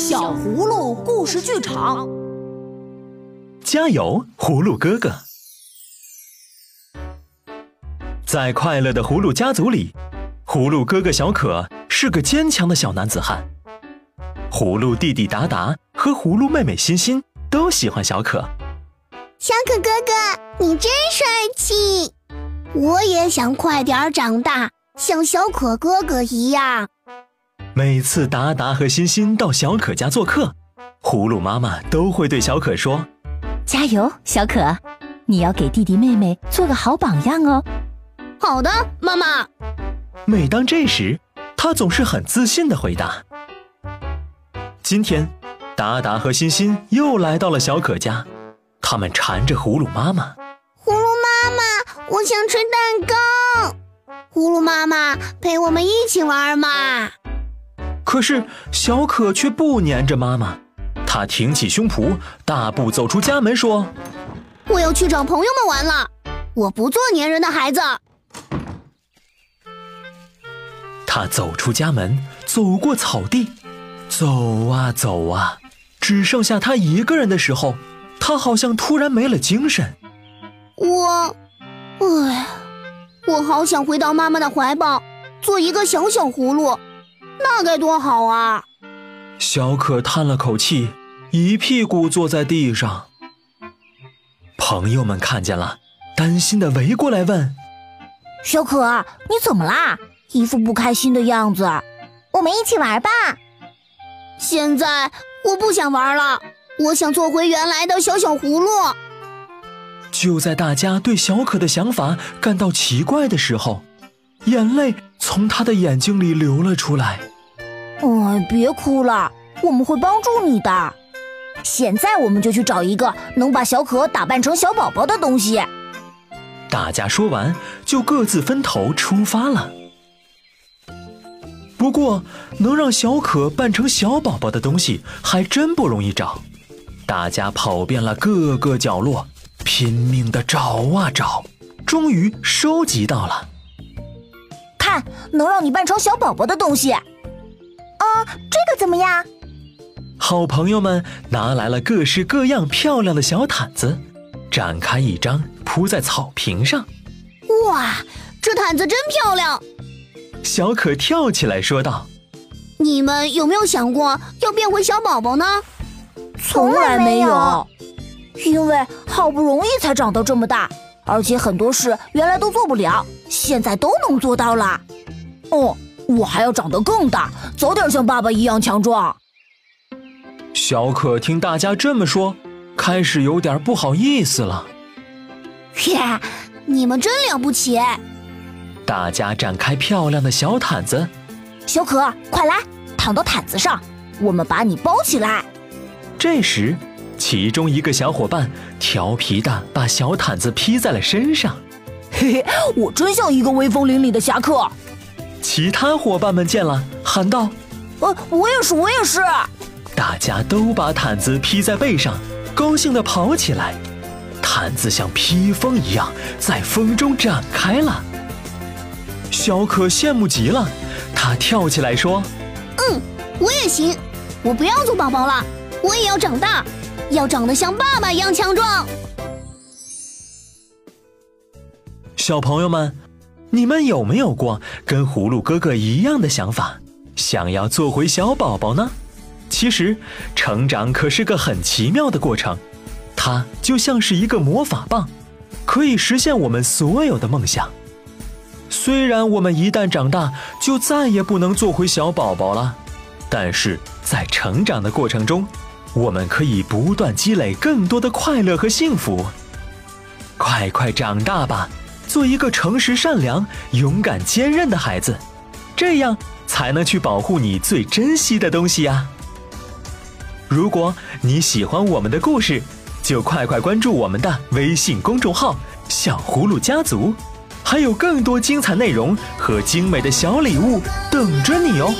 小葫芦故事剧场，加油，葫芦哥哥！在快乐的葫芦家族里，葫芦哥哥小可是个坚强的小男子汉。葫芦弟弟达达和葫芦妹妹欣欣都喜欢小可。小可哥哥，你真帅气！我也想快点长大，像小可哥哥一样。每次达达和欣欣到小可家做客，葫芦妈妈都会对小可说：“加油，小可，你要给弟弟妹妹做个好榜样哦。”好的，妈妈。每当这时，他总是很自信的回答。今天，达达和欣欣又来到了小可家，他们缠着葫芦妈妈：“葫芦妈妈，我想吃蛋糕。葫芦妈妈，陪我们一起玩嘛。”可是小可却不粘着妈妈，她挺起胸脯，大步走出家门，说：“我要去找朋友们玩了，我不做粘人的孩子。”他走出家门，走过草地，走啊走啊，只剩下他一个人的时候，他好像突然没了精神。我，唉，我好想回到妈妈的怀抱，做一个小小葫芦。那该多好啊！小可叹了口气，一屁股坐在地上。朋友们看见了，担心的围过来问：“小可，你怎么啦？一副不开心的样子。我们一起玩吧。”现在我不想玩了，我想做回原来的小小葫芦。就在大家对小可的想法感到奇怪的时候，眼泪从他的眼睛里流了出来。哎，别哭了，我们会帮助你的。现在我们就去找一个能把小可打扮成小宝宝的东西。大家说完，就各自分头出发了。不过，能让小可扮成小宝宝的东西还真不容易找。大家跑遍了各个角落，拼命的找啊找，终于收集到了。看，能让你扮成小宝宝的东西。哦，这个怎么样？好朋友们拿来了各式各样漂亮的小毯子，展开一张铺在草坪上。哇，这毯子真漂亮！小可跳起来说道：“你们有没有想过要变回小宝宝呢？”从来没有，因为好不容易才长到这么大，而且很多事原来都做不了，现在都能做到了。哦。我还要长得更大，早点像爸爸一样强壮。小可听大家这么说，开始有点不好意思了。呀，你们真了不起！大家展开漂亮的小毯子。小可，快来，躺到毯子上，我们把你包起来。这时，其中一个小伙伴调皮的把小毯子披在了身上。嘿嘿，我真像一个威风凛凛的侠客。其他伙伴们见了，喊道：“呃，我也是，我也是！”大家都把毯子披在背上，高兴地跑起来。毯子像披风一样在风中展开了。小可羡慕极了，他跳起来说：“嗯，我也行！我不要做宝宝了，我也要长大，要长得像爸爸一样强壮。”小朋友们。你们有没有过跟葫芦哥哥一样的想法，想要做回小宝宝呢？其实，成长可是个很奇妙的过程，它就像是一个魔法棒，可以实现我们所有的梦想。虽然我们一旦长大就再也不能做回小宝宝了，但是在成长的过程中，我们可以不断积累更多的快乐和幸福。快快长大吧！做一个诚实、善良、勇敢、坚韧的孩子，这样才能去保护你最珍惜的东西呀。如果你喜欢我们的故事，就快快关注我们的微信公众号“小葫芦家族”，还有更多精彩内容和精美的小礼物等着你哦。